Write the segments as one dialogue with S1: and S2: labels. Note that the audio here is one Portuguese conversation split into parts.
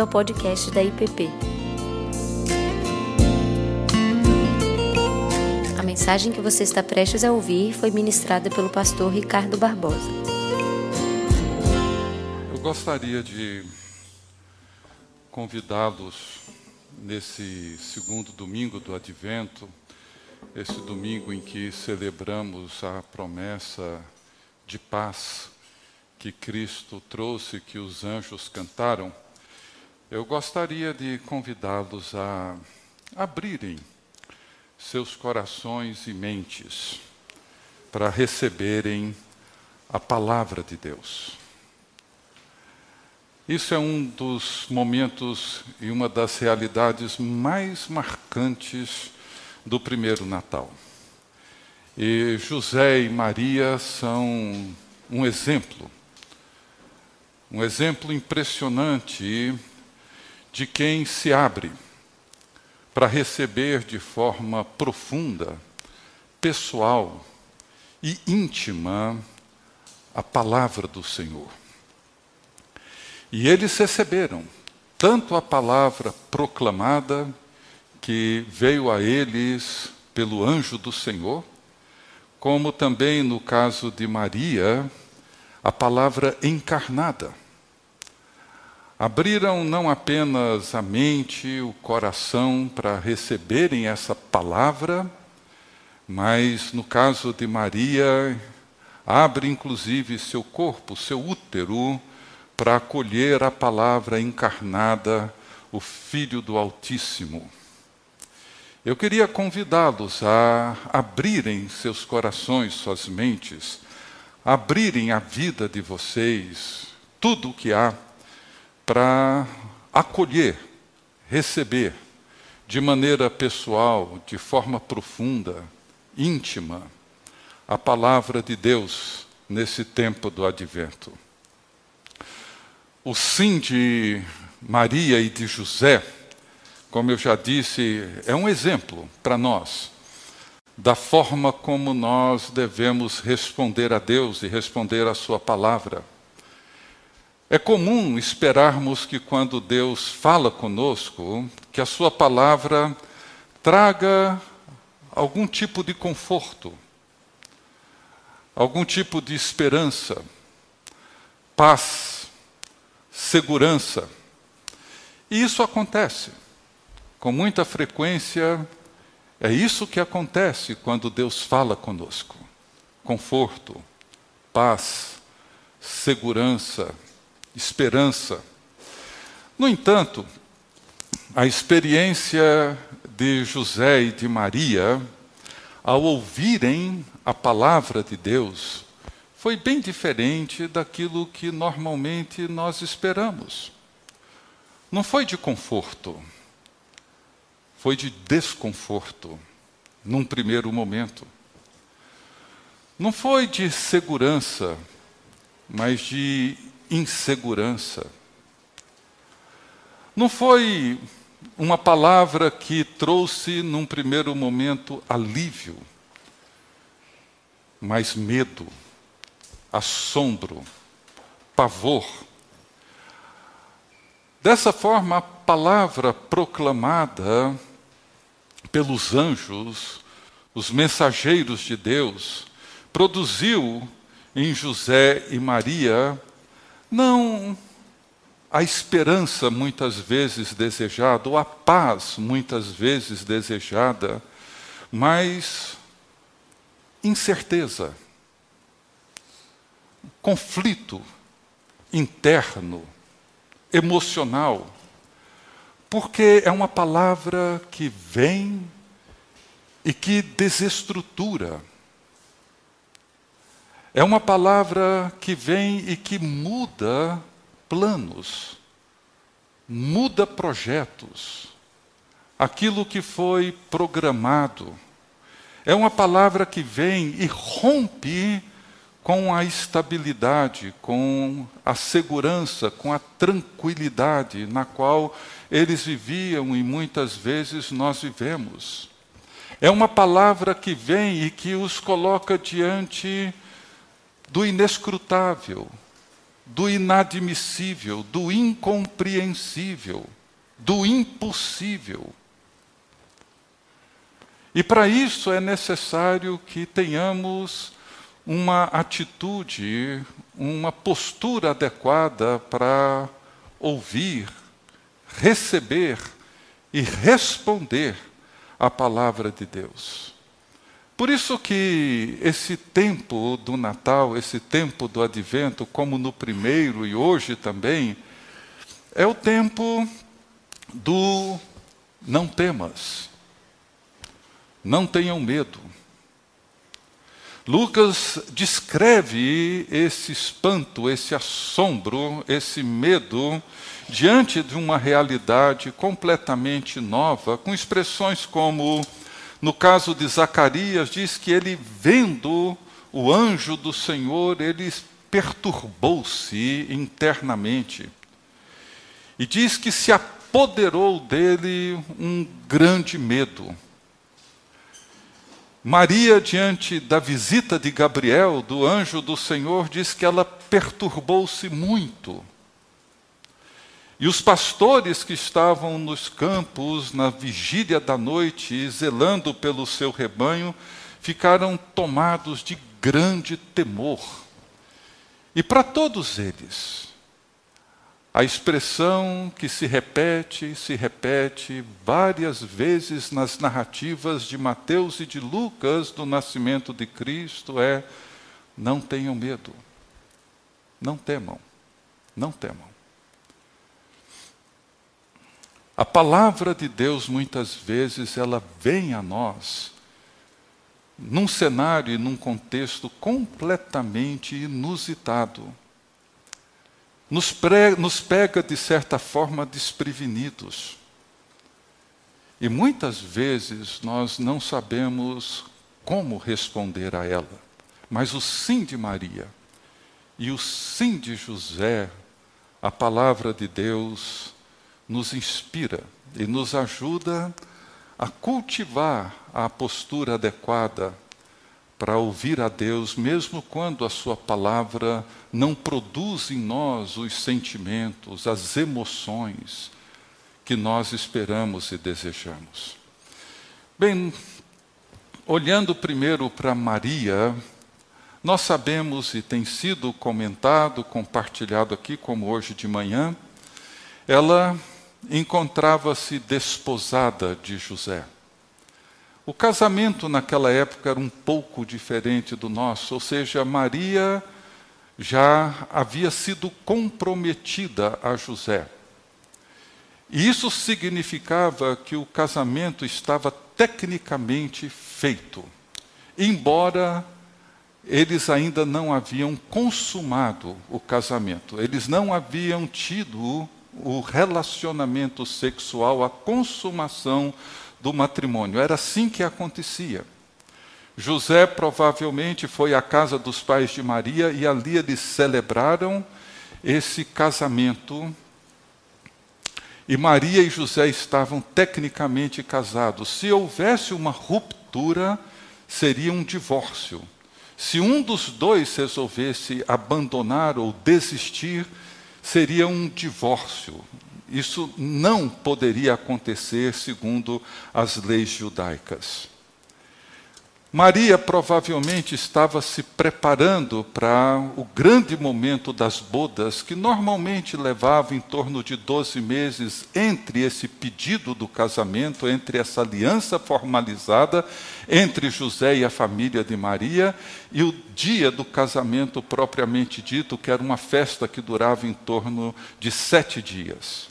S1: bem-vindo ao podcast da IPP. A mensagem que você está prestes a ouvir foi ministrada pelo pastor Ricardo Barbosa.
S2: Eu gostaria de convidá-los nesse segundo domingo do Advento, esse domingo em que celebramos a promessa de paz que Cristo trouxe, que os anjos cantaram, eu gostaria de convidá-los a abrirem seus corações e mentes para receberem a palavra de Deus. Isso é um dos momentos e uma das realidades mais marcantes do primeiro Natal. E José e Maria são um exemplo um exemplo impressionante de quem se abre para receber de forma profunda, pessoal e íntima a palavra do Senhor. E eles receberam tanto a palavra proclamada, que veio a eles pelo anjo do Senhor, como também no caso de Maria, a palavra encarnada. Abriram não apenas a mente, o coração para receberem essa palavra, mas no caso de Maria, abre inclusive seu corpo, seu útero, para acolher a palavra encarnada, o Filho do Altíssimo. Eu queria convidá-los a abrirem seus corações, suas mentes, abrirem a vida de vocês, tudo o que há, para acolher, receber, de maneira pessoal, de forma profunda, íntima, a palavra de Deus nesse tempo do advento. O sim de Maria e de José, como eu já disse, é um exemplo para nós da forma como nós devemos responder a Deus e responder à Sua palavra. É comum esperarmos que quando Deus fala conosco, que a Sua palavra traga algum tipo de conforto, algum tipo de esperança, paz, segurança. E isso acontece com muita frequência. É isso que acontece quando Deus fala conosco: conforto, paz, segurança, esperança. No entanto, a experiência de José e de Maria, ao ouvirem a palavra de Deus, foi bem diferente daquilo que normalmente nós esperamos. Não foi de conforto, foi de desconforto, num primeiro momento. Não foi de segurança, mas de insegurança. Não foi uma palavra que trouxe, num primeiro momento, alívio, mas medo, assombro, pavor. Dessa forma, a palavra proclamada pelos anjos, os mensageiros de Deus, produziu em José e Maria não a esperança muitas vezes desejada, ou a paz muitas vezes desejada, mas incerteza, conflito interno, emocional porque é uma palavra que vem e que desestrutura. É uma palavra que vem e que muda planos, muda projetos, aquilo que foi programado. É uma palavra que vem e rompe com a estabilidade, com a segurança, com a tranquilidade na qual eles viviam e muitas vezes nós vivemos. É uma palavra que vem e que os coloca diante do inescrutável, do inadmissível, do incompreensível, do impossível. E para isso é necessário que tenhamos uma atitude, uma postura adequada para ouvir, receber e responder à palavra de Deus. Por isso que esse tempo do Natal, esse tempo do Advento, como no primeiro e hoje também, é o tempo do não temas, não tenham medo. Lucas descreve esse espanto, esse assombro, esse medo diante de uma realidade completamente nova, com expressões como, no caso de Zacarias, diz que ele, vendo o anjo do Senhor, ele perturbou-se internamente. E diz que se apoderou dele um grande medo. Maria, diante da visita de Gabriel, do anjo do Senhor, diz que ela perturbou-se muito. E os pastores que estavam nos campos, na vigília da noite, zelando pelo seu rebanho, ficaram tomados de grande temor. E para todos eles, a expressão que se repete, se repete várias vezes nas narrativas de Mateus e de Lucas do nascimento de Cristo é: não tenham medo, não temam, não temam. A palavra de Deus muitas vezes ela vem a nós num cenário e num contexto completamente inusitado nos, pre, nos pega, de certa forma, desprevenidos. E muitas vezes nós não sabemos como responder a ela. Mas o sim de Maria e o sim de José, a palavra de Deus, nos inspira e nos ajuda a cultivar a postura adequada para ouvir a Deus, mesmo quando a Sua palavra não produz em nós os sentimentos, as emoções que nós esperamos e desejamos. Bem, olhando primeiro para Maria, nós sabemos e tem sido comentado, compartilhado aqui, como hoje de manhã, ela encontrava-se desposada de José. O casamento naquela época era um pouco diferente do nosso, ou seja, Maria já havia sido comprometida a José. E isso significava que o casamento estava tecnicamente feito, embora eles ainda não haviam consumado o casamento, eles não haviam tido o relacionamento sexual, a consumação do matrimônio. Era assim que acontecia. José provavelmente foi à casa dos pais de Maria e ali eles celebraram esse casamento. E Maria e José estavam tecnicamente casados. Se houvesse uma ruptura, seria um divórcio. Se um dos dois resolvesse abandonar ou desistir, seria um divórcio. Isso não poderia acontecer segundo as leis judaicas. Maria provavelmente estava se preparando para o grande momento das bodas, que normalmente levava em torno de 12 meses entre esse pedido do casamento, entre essa aliança formalizada entre José e a família de Maria, e o dia do casamento propriamente dito, que era uma festa que durava em torno de sete dias.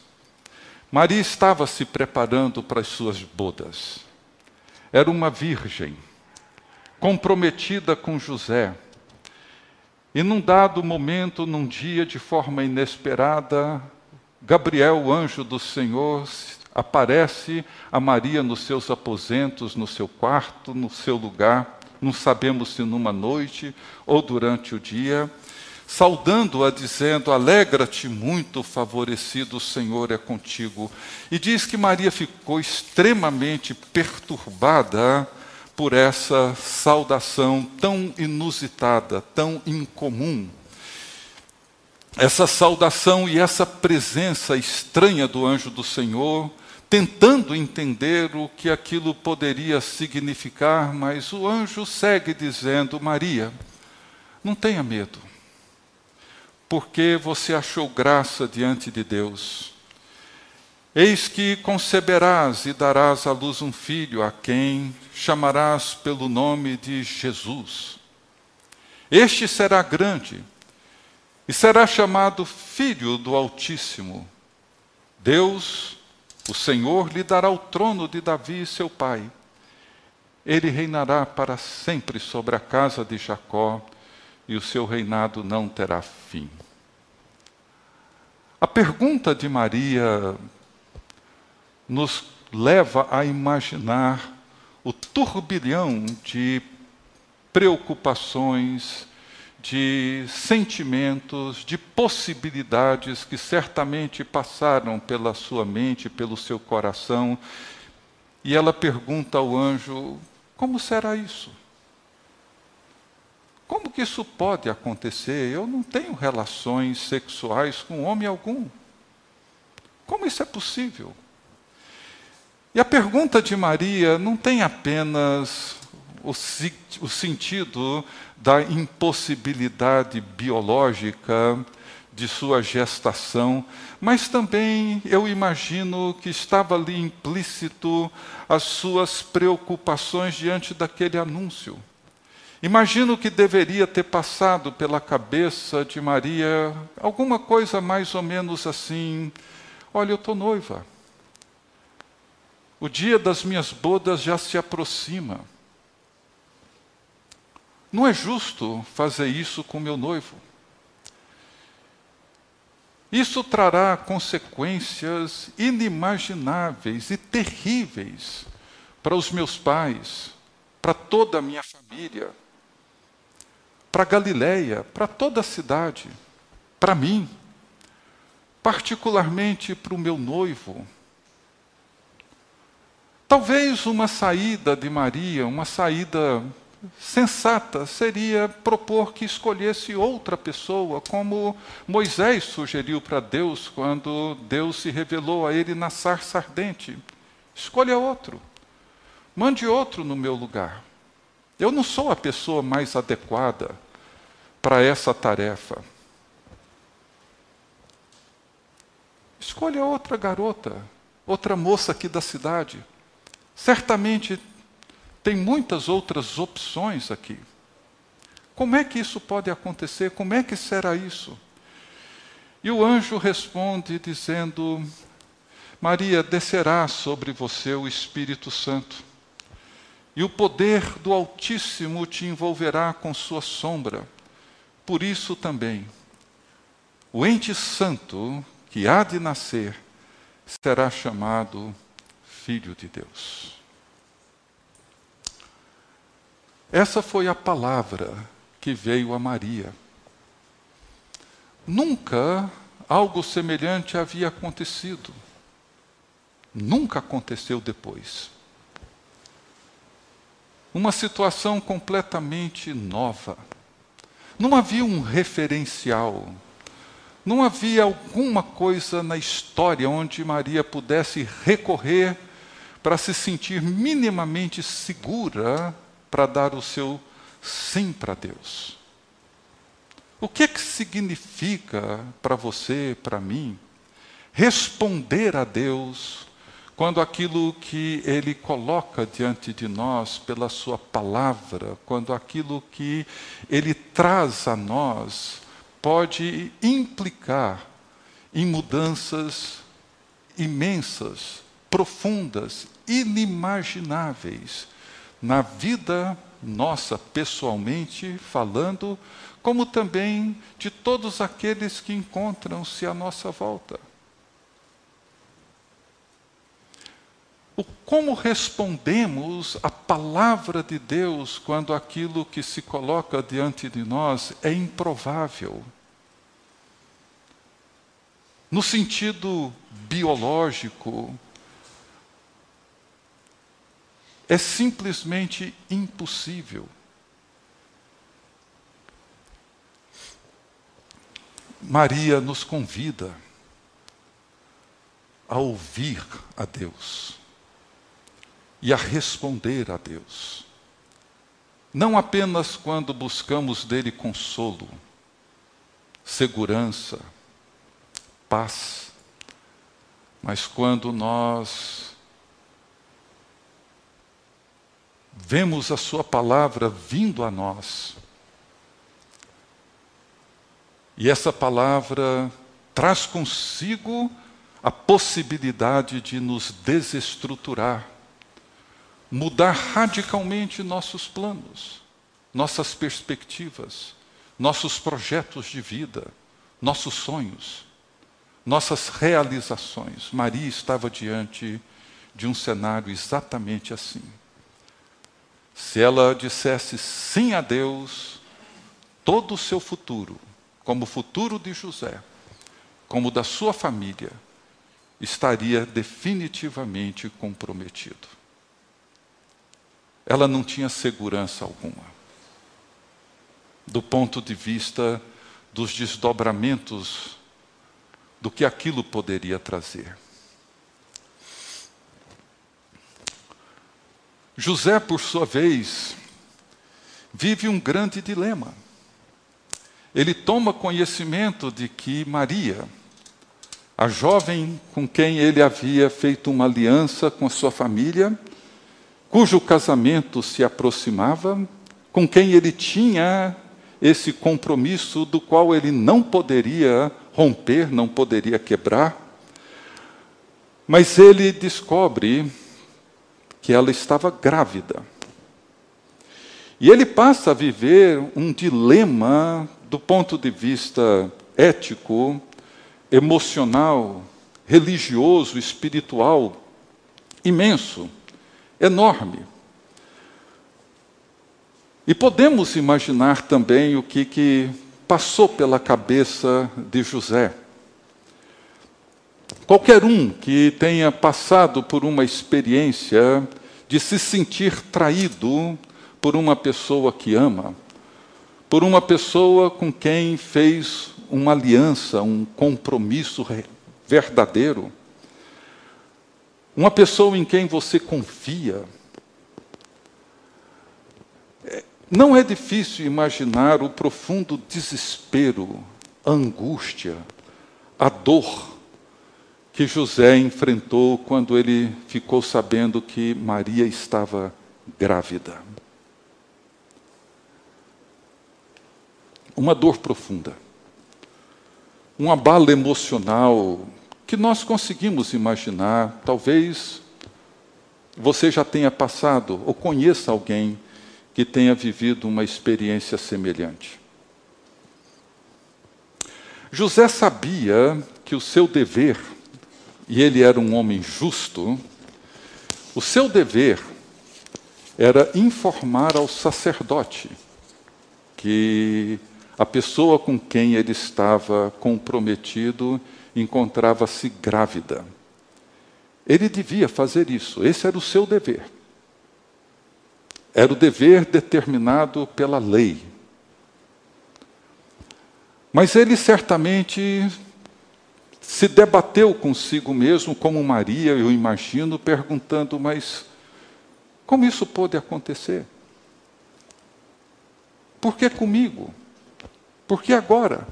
S2: Maria estava se preparando para as suas bodas. Era uma virgem comprometida com José. E num dado momento, num dia de forma inesperada, Gabriel, o anjo do Senhor, aparece a Maria nos seus aposentos, no seu quarto, no seu lugar, não sabemos se numa noite ou durante o dia, saudando-a, dizendo: Alegra-te muito, favorecido, o Senhor é contigo. E diz que Maria ficou extremamente perturbada por essa saudação tão inusitada, tão incomum. essa saudação e essa presença estranha do anjo do Senhor, tentando entender o que aquilo poderia significar, mas o anjo segue dizendo: Maria, não tenha medo, porque você achou graça diante de Deus. Eis que conceberás e darás à luz um filho, a quem chamarás pelo nome de Jesus. Este será grande e será chamado Filho do Altíssimo. Deus, o Senhor, lhe dará o trono de Davi, seu pai. Ele reinará para sempre sobre a casa de Jacó, e o seu reinado não terá fim. A pergunta de Maria nos leva a imaginar o turbilhão de preocupações, de sentimentos, de possibilidades que certamente passaram pela sua mente, pelo seu coração. E ela pergunta ao anjo: como será isso? Como que isso pode acontecer? Eu não tenho relações sexuais com homem algum. Como isso é possível? E a pergunta de Maria não tem apenas o, o sentido da impossibilidade biológica de sua gestação, mas também eu imagino que estava ali implícito as suas preocupações diante daquele anúncio. Imagino que deveria ter passado pela cabeça de Maria alguma coisa mais ou menos assim: olha, eu estou noiva. O dia das minhas bodas já se aproxima. Não é justo fazer isso com meu noivo. Isso trará consequências inimagináveis e terríveis para os meus pais, para toda a minha família, para Galiléia, para toda a cidade, para mim, particularmente para o meu noivo. Talvez uma saída de Maria, uma saída sensata seria propor que escolhesse outra pessoa, como Moisés sugeriu para Deus quando Deus se revelou a ele na sarça ardente. Escolha outro. Mande outro no meu lugar. Eu não sou a pessoa mais adequada para essa tarefa. Escolha outra garota, outra moça aqui da cidade. Certamente tem muitas outras opções aqui. Como é que isso pode acontecer? Como é que será isso? E o anjo responde dizendo: Maria, descerá sobre você o Espírito Santo, e o poder do Altíssimo te envolverá com sua sombra. Por isso também, o ente santo que há de nascer será chamado Filho de Deus. Essa foi a palavra que veio a Maria. Nunca algo semelhante havia acontecido. Nunca aconteceu depois. Uma situação completamente nova. Não havia um referencial. Não havia alguma coisa na história onde Maria pudesse recorrer para se sentir minimamente segura para dar o seu sim para Deus. O que, é que significa para você, para mim, responder a Deus quando aquilo que Ele coloca diante de nós pela Sua palavra, quando aquilo que Ele traz a nós pode implicar em mudanças imensas, profundas, inimagináveis na vida nossa, pessoalmente falando, como também de todos aqueles que encontram-se à nossa volta. O como respondemos à palavra de Deus quando aquilo que se coloca diante de nós é improvável? No sentido biológico, é simplesmente impossível. Maria nos convida a ouvir a Deus e a responder a Deus. Não apenas quando buscamos dele consolo, segurança, paz, mas quando nós vemos a Sua palavra vindo a nós, e essa palavra traz consigo a possibilidade de nos desestruturar, mudar radicalmente nossos planos, nossas perspectivas, nossos projetos de vida, nossos sonhos, nossas realizações. Maria estava diante de um cenário exatamente assim. Se ela dissesse sim a Deus, todo o seu futuro, como o futuro de José, como da sua família, estaria definitivamente comprometido. Ela não tinha segurança alguma. Do ponto de vista dos desdobramentos do que aquilo poderia trazer. José, por sua vez, vive um grande dilema. Ele toma conhecimento de que Maria, a jovem com quem ele havia feito uma aliança com a sua família, cujo casamento se aproximava, com quem ele tinha esse compromisso do qual ele não poderia romper, não poderia quebrar. Mas ele descobre que ela estava grávida. E ele passa a viver um dilema do ponto de vista ético emocional, religioso, espiritual imenso, enorme. E podemos imaginar também o que, que passou pela cabeça de José. Qualquer um que tenha passado por uma experiência de se sentir traído por uma pessoa que ama, por uma pessoa com quem fez uma aliança, um compromisso verdadeiro. Uma pessoa em quem você confia. É, não é difícil imaginar o profundo desespero, a angústia, a dor que José enfrentou quando ele ficou sabendo que Maria estava grávida. Uma dor profunda um abalo emocional que nós conseguimos imaginar. Talvez você já tenha passado ou conheça alguém que tenha vivido uma experiência semelhante. José sabia que o seu dever, e ele era um homem justo, o seu dever era informar ao sacerdote que a pessoa com quem ele estava comprometido encontrava-se grávida. Ele devia fazer isso, esse era o seu dever. Era o dever determinado pela lei. Mas ele certamente se debateu consigo mesmo, como Maria, eu imagino, perguntando: mas como isso pode acontecer? Por que comigo? Porque agora,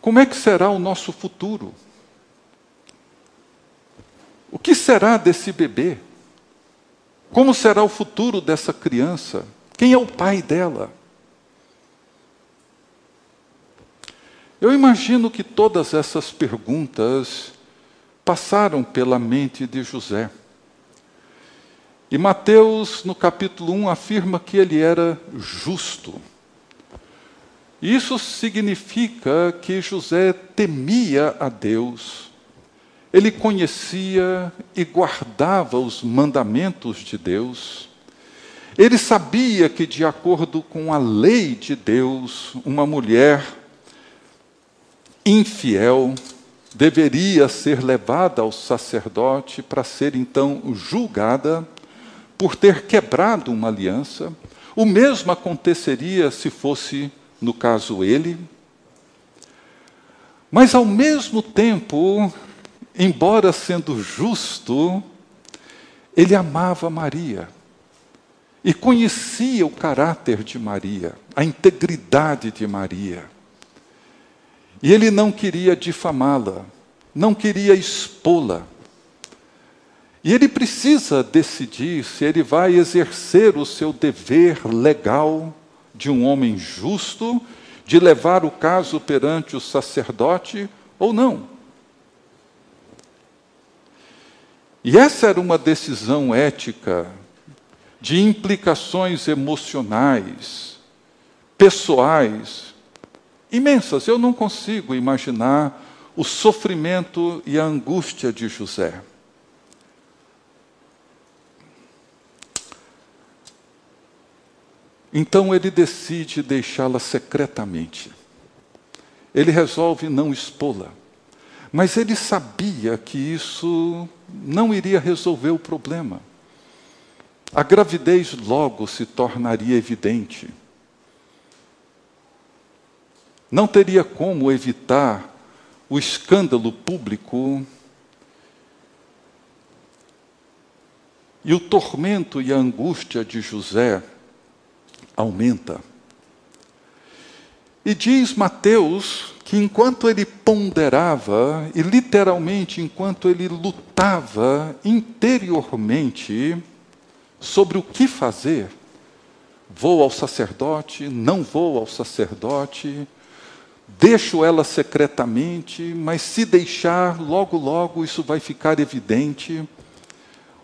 S2: como é que será o nosso futuro? O que será desse bebê? Como será o futuro dessa criança? Quem é o pai dela? Eu imagino que todas essas perguntas passaram pela mente de José. E Mateus, no capítulo 1, afirma que ele era justo. Isso significa que José temia a Deus, ele conhecia e guardava os mandamentos de Deus, ele sabia que, de acordo com a lei de Deus, uma mulher infiel deveria ser levada ao sacerdote para ser então julgada por ter quebrado uma aliança. O mesmo aconteceria se fosse no caso ele. Mas ao mesmo tempo, embora sendo justo, ele amava Maria e conhecia o caráter de Maria, a integridade de Maria. E ele não queria difamá-la, não queria expô-la. E ele precisa decidir se ele vai exercer o seu dever legal de um homem justo, de levar o caso perante o sacerdote ou não. E essa era uma decisão ética de implicações emocionais, pessoais, imensas. Eu não consigo imaginar o sofrimento e a angústia de José. Então ele decide deixá-la secretamente. Ele resolve não expô-la. Mas ele sabia que isso não iria resolver o problema. A gravidez logo se tornaria evidente. Não teria como evitar o escândalo público e o tormento e a angústia de José aumenta. E diz Mateus que enquanto ele ponderava, e literalmente enquanto ele lutava interiormente sobre o que fazer, vou ao sacerdote, não vou ao sacerdote, deixo ela secretamente, mas se deixar, logo, logo isso vai ficar evidente.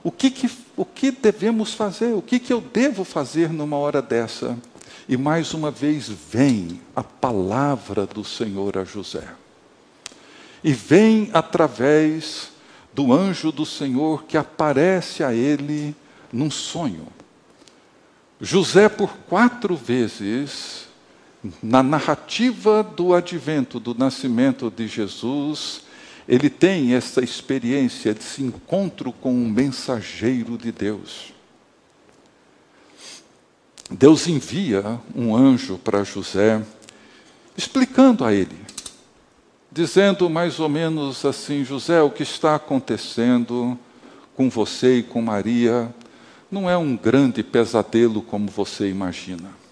S2: O que, que, o que devemos fazer? O que, que eu devo fazer numa hora dessa? E mais uma vez vem a palavra do Senhor a José. E vem através do anjo do Senhor que aparece a ele num sonho. José, por quatro vezes, na narrativa do advento, do nascimento de Jesus, ele tem essa experiência de se encontro com um mensageiro de Deus. Deus envia um anjo para José, explicando a ele, dizendo mais ou menos assim: José, o que está acontecendo com você e com Maria não é um grande pesadelo como você imagina.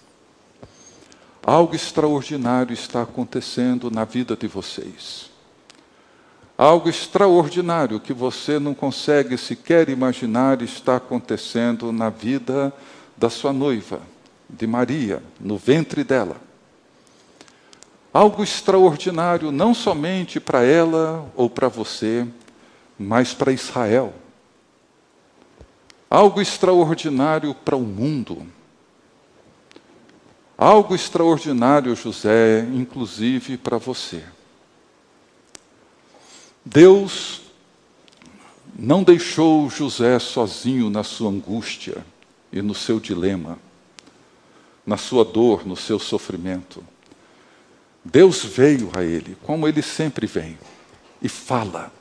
S2: Algo extraordinário está acontecendo na vida de vocês. Algo extraordinário que você não consegue sequer imaginar está acontecendo na vida da sua noiva, de Maria, no ventre dela. Algo extraordinário não somente para ela ou para você, mas para Israel. Algo extraordinário para o mundo. Algo extraordinário, José, inclusive para você. Deus não deixou José sozinho na sua angústia e no seu dilema, na sua dor, no seu sofrimento. Deus veio a ele, como ele sempre vem, e fala.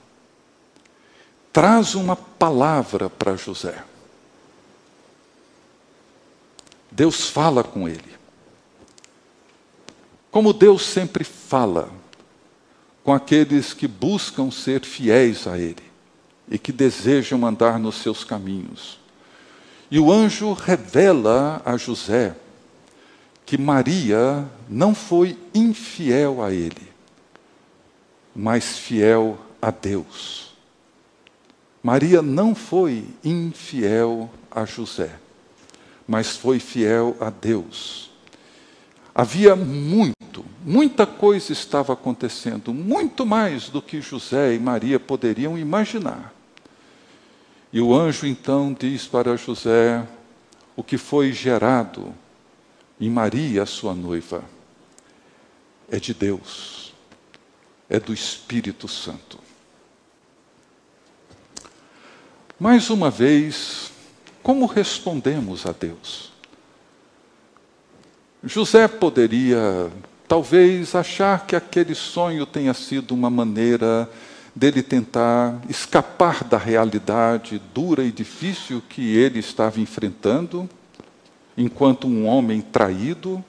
S2: Traz uma palavra para José. Deus fala com ele. Como Deus sempre fala com aqueles que buscam ser fiéis a Ele e que desejam andar nos seus caminhos. E o anjo revela a José que Maria não foi infiel a ele, mas fiel a Deus. Maria não foi infiel a José, mas foi fiel a Deus. Havia muito, muita coisa estava acontecendo, muito mais do que José e Maria poderiam imaginar. E o anjo então diz para José o que foi gerado em Maria, sua noiva, é de Deus, é do Espírito Santo. Mais uma vez, como respondemos a Deus? José poderia, talvez, achar que aquele sonho tenha sido uma maneira dele tentar escapar da realidade dura e difícil que ele estava enfrentando, enquanto um homem traído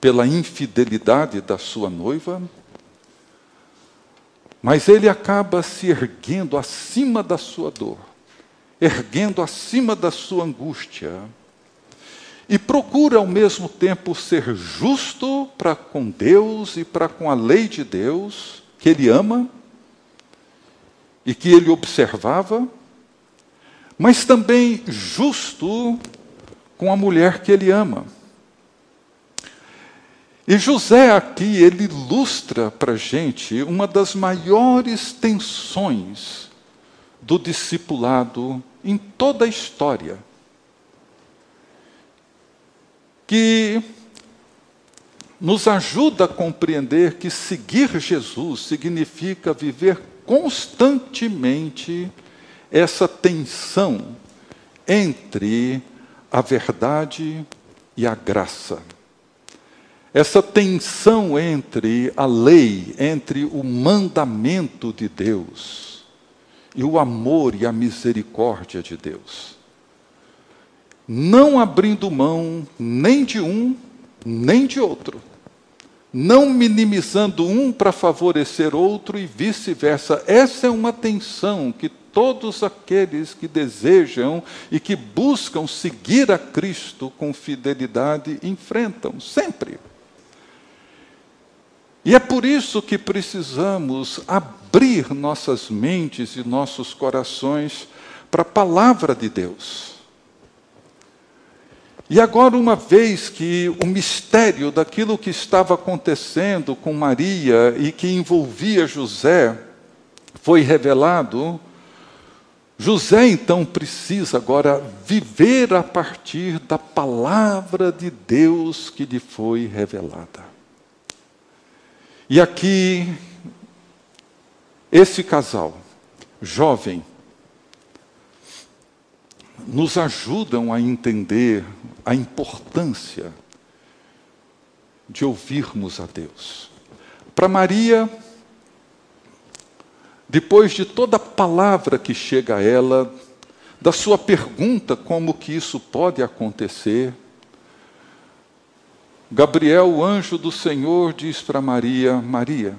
S2: pela infidelidade da sua noiva. Mas ele acaba se erguendo acima da sua dor, erguendo acima da sua angústia, e procura ao mesmo tempo ser justo para com Deus e para com a lei de Deus, que ele ama e que ele observava, mas também justo com a mulher que ele ama. E José aqui, ele ilustra para gente uma das maiores tensões do discipulado em toda a história. Que nos ajuda a compreender que seguir Jesus significa viver constantemente essa tensão entre a verdade e a graça essa tensão entre a lei, entre o mandamento de Deus e o amor e a misericórdia de Deus. Não abrindo mão nem de um, nem de outro. Não minimizando um para favorecer outro e vice-versa. Essa é uma tensão que todos aqueles que desejam e que buscam seguir a Cristo com fidelidade enfrentam, sempre. E é por isso que precisamos abrir nossas mentes e nossos corações para a palavra de Deus. E agora, uma vez que o mistério daquilo que estava acontecendo com Maria e que envolvia José foi revelado, José então precisa agora viver a partir da palavra de Deus que lhe foi revelada. E aqui, esse casal, jovem, nos ajudam a entender a importância de ouvirmos a Deus. Para Maria, depois de toda a palavra que chega a ela, da sua pergunta como que isso pode acontecer, Gabriel, o anjo do Senhor, diz para Maria: Maria,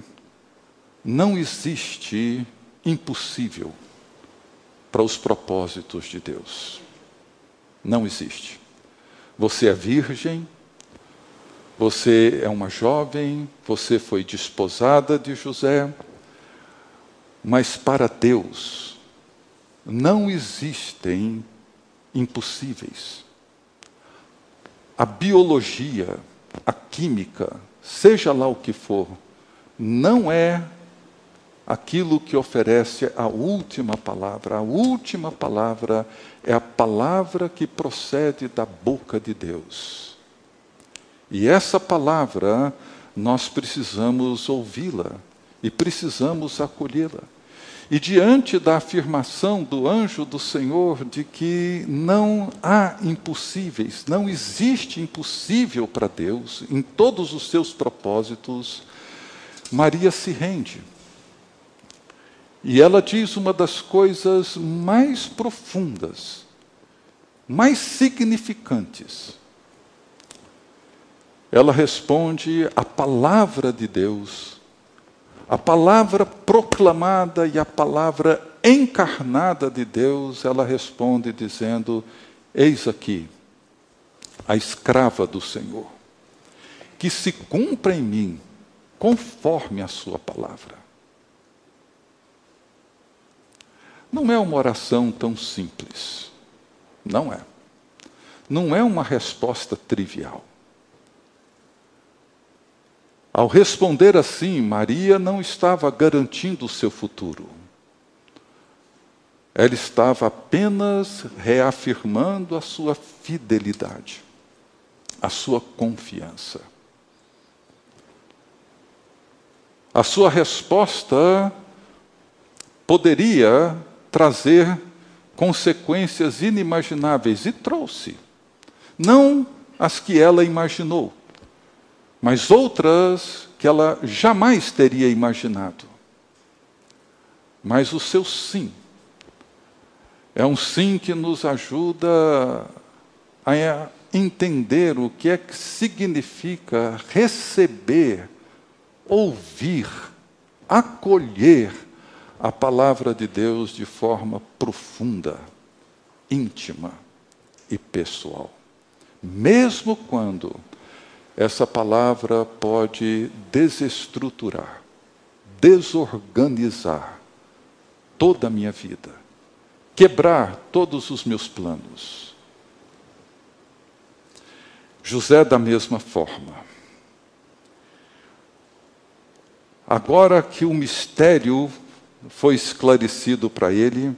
S2: não existe impossível para os propósitos de Deus. Não existe. Você é virgem, você é uma jovem, você foi desposada de José, mas para Deus não existem impossíveis. A biologia, a química, seja lá o que for, não é aquilo que oferece a última palavra. A última palavra é a palavra que procede da boca de Deus. E essa palavra nós precisamos ouvi-la e precisamos acolhê-la. E diante da afirmação do anjo do Senhor de que não há impossíveis, não existe impossível para Deus em todos os seus propósitos, Maria se rende. E ela diz uma das coisas mais profundas, mais significantes. Ela responde a palavra de Deus a palavra proclamada e a palavra encarnada de Deus, ela responde dizendo: Eis aqui a escrava do Senhor, que se cumpra em mim conforme a Sua palavra. Não é uma oração tão simples. Não é. Não é uma resposta trivial. Ao responder assim, Maria não estava garantindo o seu futuro. Ela estava apenas reafirmando a sua fidelidade, a sua confiança. A sua resposta poderia trazer consequências inimagináveis e trouxe, não as que ela imaginou mas outras que ela jamais teria imaginado. Mas o seu sim é um sim que nos ajuda a entender o que é que significa receber, ouvir acolher a palavra de Deus de forma profunda, íntima e pessoal. Mesmo quando essa palavra pode desestruturar, desorganizar toda a minha vida, quebrar todos os meus planos. José, da mesma forma. Agora que o mistério foi esclarecido para ele,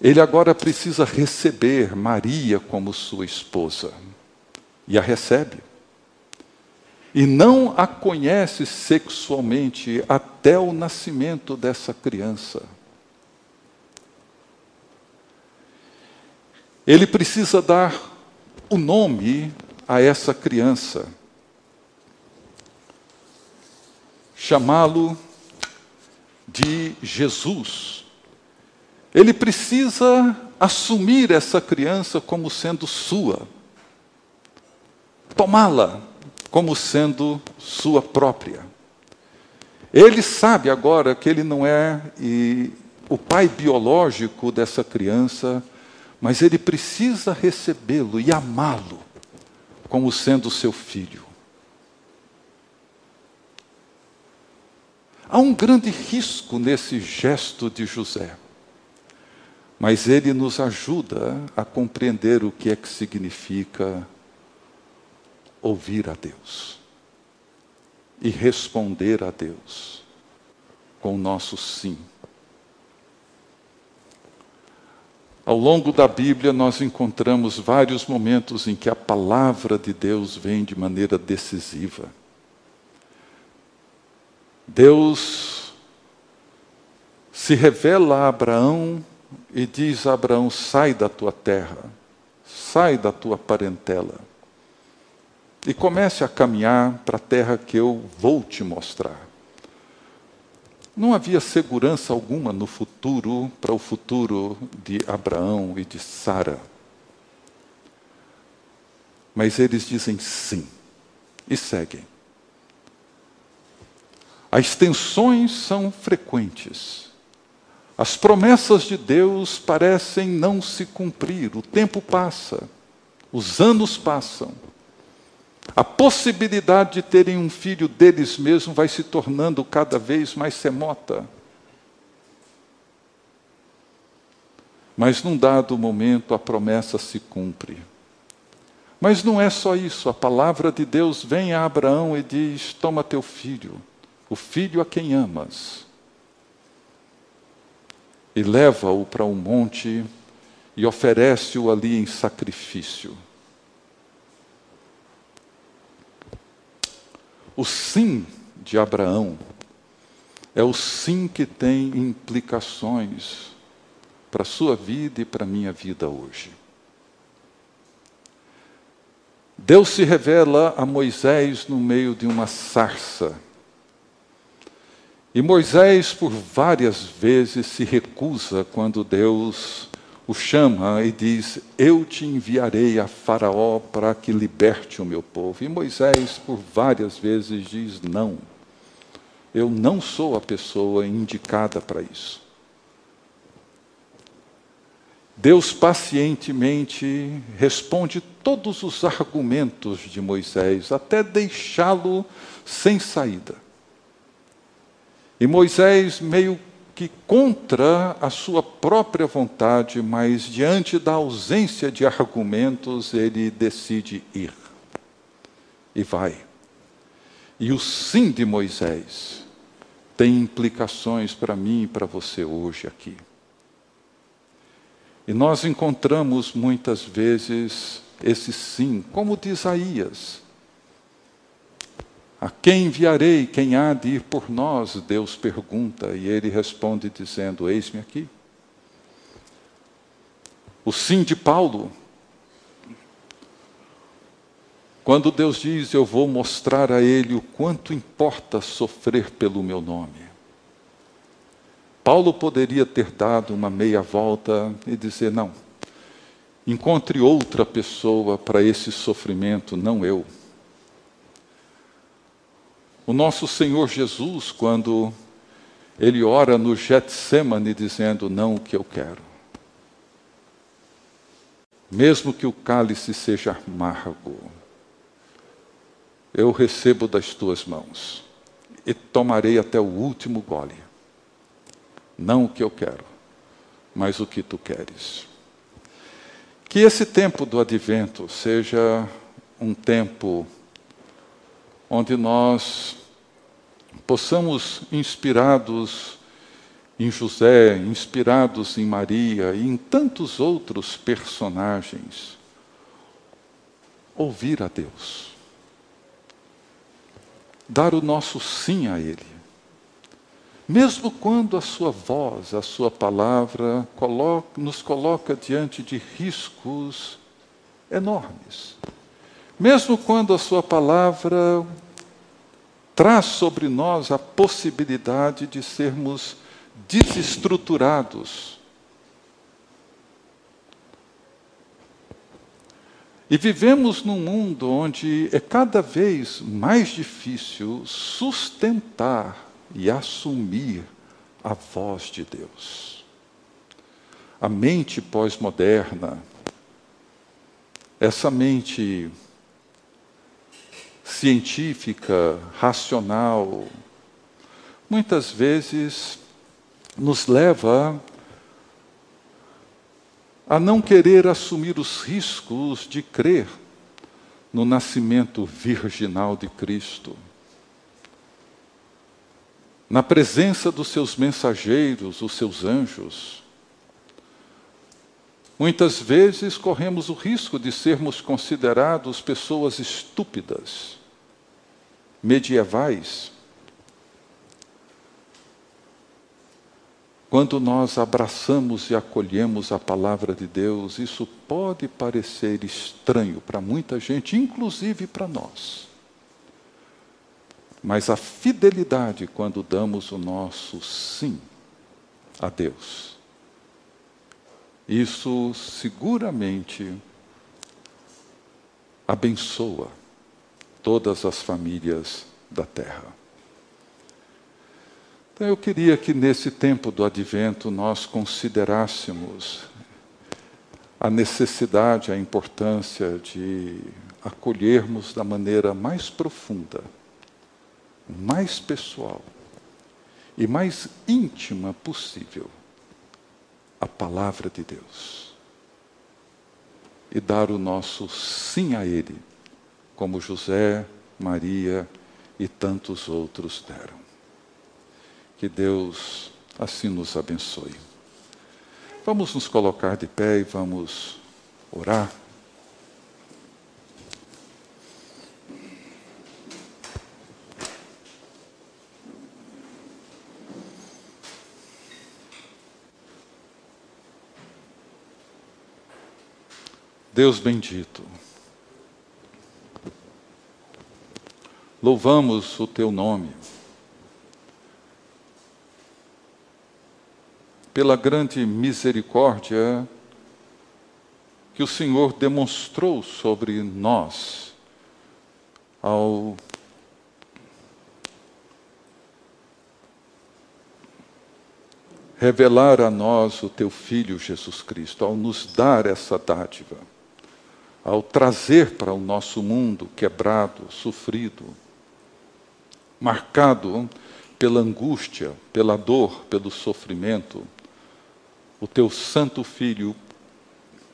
S2: ele agora precisa receber Maria como sua esposa. E a recebe. E não a conhece sexualmente até o nascimento dessa criança. Ele precisa dar o nome a essa criança. Chamá-lo de Jesus. Ele precisa assumir essa criança como sendo sua, tomá-la como sendo sua própria. Ele sabe agora que ele não é o pai biológico dessa criança, mas ele precisa recebê-lo e amá-lo como sendo seu filho. Há um grande risco nesse gesto de José, mas ele nos ajuda a compreender o que é que significa ouvir a Deus e responder a Deus com o nosso sim. Ao longo da Bíblia, nós encontramos vários momentos em que a palavra de Deus vem de maneira decisiva. Deus se revela a Abraão e diz a Abraão: sai da tua terra, sai da tua parentela e comece a caminhar para a terra que eu vou te mostrar. Não havia segurança alguma no futuro, para o futuro de Abraão e de Sara. Mas eles dizem sim e seguem. As tensões são frequentes. As promessas de Deus parecem não se cumprir. O tempo passa, os anos passam. A possibilidade de terem um filho deles mesmos vai se tornando cada vez mais remota. Mas num dado momento a promessa se cumpre. Mas não é só isso, a palavra de Deus vem a Abraão e diz: Toma teu filho o filho a quem amas, e leva-o para um monte e oferece-o ali em sacrifício. O sim de Abraão é o sim que tem implicações para a sua vida e para a minha vida hoje. Deus se revela a Moisés no meio de uma sarça e Moisés, por várias vezes, se recusa quando Deus o chama e diz: Eu te enviarei a Faraó para que liberte o meu povo. E Moisés, por várias vezes, diz: Não, eu não sou a pessoa indicada para isso. Deus pacientemente responde todos os argumentos de Moisés, até deixá-lo sem saída. E Moisés, meio que contra a sua própria vontade, mas diante da ausência de argumentos, ele decide ir. E vai. E o sim de Moisés tem implicações para mim e para você hoje aqui. E nós encontramos muitas vezes esse sim, como de Isaías. A quem enviarei? Quem há de ir por nós? Deus pergunta, e ele responde dizendo: Eis-me aqui. O sim de Paulo, quando Deus diz: Eu vou mostrar a ele o quanto importa sofrer pelo meu nome. Paulo poderia ter dado uma meia volta e dizer: Não, encontre outra pessoa para esse sofrimento, não eu. O nosso Senhor Jesus, quando Ele ora no Getsemane dizendo: Não o que eu quero. Mesmo que o cálice seja amargo, eu recebo das tuas mãos e tomarei até o último gole. Não o que eu quero, mas o que tu queres. Que esse tempo do advento seja um tempo onde nós possamos, inspirados em José, inspirados em Maria e em tantos outros personagens, ouvir a Deus, dar o nosso sim a Ele, mesmo quando a Sua voz, a Sua palavra nos coloca diante de riscos enormes, mesmo quando a Sua palavra traz sobre nós a possibilidade de sermos desestruturados. E vivemos num mundo onde é cada vez mais difícil sustentar e assumir a voz de Deus. A mente pós-moderna, essa mente científica, racional, muitas vezes nos leva a não querer assumir os riscos de crer no nascimento virginal de Cristo. Na presença dos seus mensageiros, os seus anjos. Muitas vezes corremos o risco de sermos considerados pessoas estúpidas, medievais, Quando nós abraçamos e acolhemos a palavra de Deus, isso pode parecer estranho para muita gente, inclusive para nós. Mas a fidelidade, quando damos o nosso sim a Deus, isso seguramente abençoa todas as famílias da terra. Então eu queria que nesse tempo do advento nós considerássemos a necessidade, a importância de acolhermos da maneira mais profunda, mais pessoal e mais íntima possível a palavra de Deus. E dar o nosso sim a Ele, como José, Maria e tantos outros deram. Que Deus assim nos abençoe. Vamos nos colocar de pé e vamos orar. Deus bendito, louvamos o teu nome. pela grande misericórdia que o Senhor demonstrou sobre nós ao revelar a nós o teu Filho Jesus Cristo, ao nos dar essa dádiva, ao trazer para o nosso mundo quebrado, sofrido, marcado pela angústia, pela dor, pelo sofrimento, o teu santo Filho,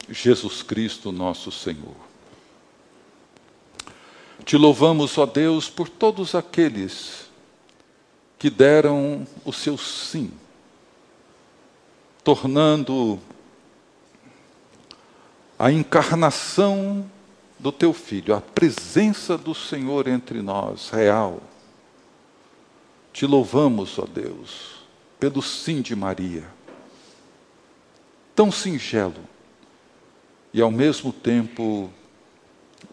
S2: Jesus Cristo, nosso Senhor. Te louvamos, ó Deus, por todos aqueles que deram o seu sim, tornando a encarnação do teu filho, a presença do Senhor entre nós, real. Te louvamos, ó Deus, pelo sim de Maria tão singelo e ao mesmo tempo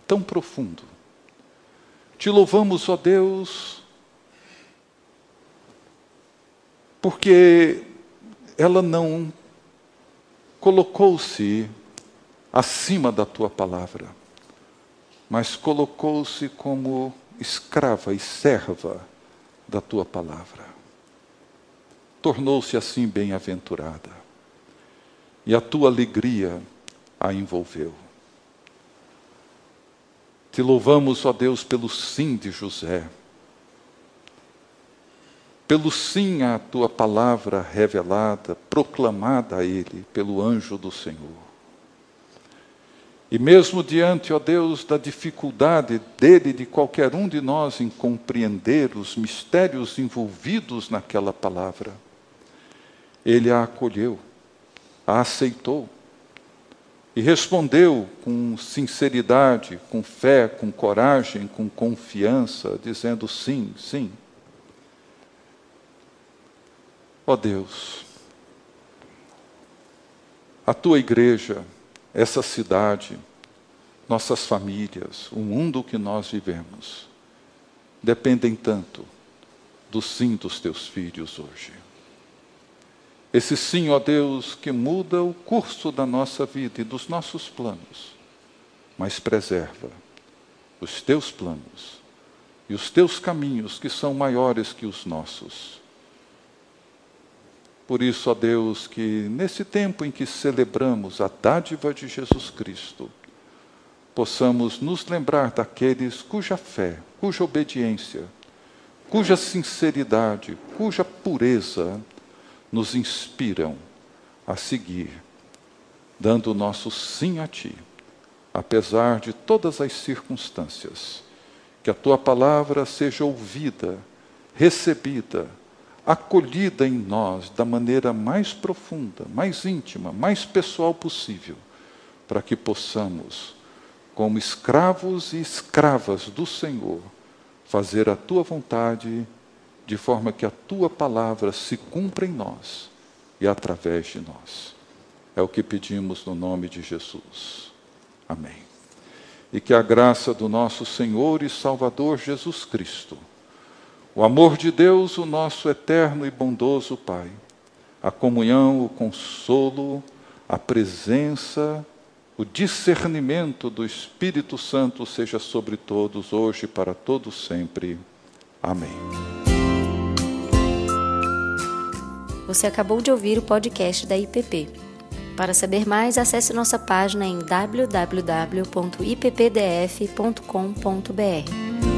S2: tão profundo. Te louvamos, ó Deus, porque ela não colocou-se acima da tua palavra, mas colocou-se como escrava e serva da tua palavra. tornou-se assim bem-aventurada. E a tua alegria a envolveu. Te louvamos, ó Deus, pelo sim de José, pelo sim à tua palavra revelada, proclamada a ele pelo anjo do Senhor. E mesmo diante, ó Deus, da dificuldade dele, de qualquer um de nós, em compreender os mistérios envolvidos naquela palavra, ele a acolheu, a aceitou e respondeu com sinceridade, com fé, com coragem, com confiança, dizendo sim, sim. Ó Deus, a tua igreja, essa cidade, nossas famílias, o mundo que nós vivemos, dependem tanto do sim dos teus filhos hoje. Esse sim, ó Deus, que muda o curso da nossa vida e dos nossos planos, mas preserva os teus planos e os teus caminhos que são maiores que os nossos. Por isso, ó Deus, que nesse tempo em que celebramos a dádiva de Jesus Cristo, possamos nos lembrar daqueles cuja fé, cuja obediência, cuja sinceridade, cuja pureza nos inspiram a seguir, dando o nosso sim a Ti, apesar de todas as circunstâncias. Que a Tua palavra seja ouvida, recebida, acolhida em nós da maneira mais profunda, mais íntima, mais pessoal possível, para que possamos, como escravos e escravas do Senhor, fazer a tua vontade, de forma que a tua palavra se cumpra em nós e através de nós. É o que pedimos no nome de Jesus. Amém. E que a graça do nosso Senhor e Salvador Jesus Cristo, o amor de Deus, o nosso eterno e bondoso Pai, a comunhão, o consolo, a presença, o discernimento do Espírito Santo seja sobre todos, hoje e para todos sempre. Amém.
S1: Você acabou de ouvir o podcast da IPP. Para saber mais, acesse nossa página em www.ippdf.com.br.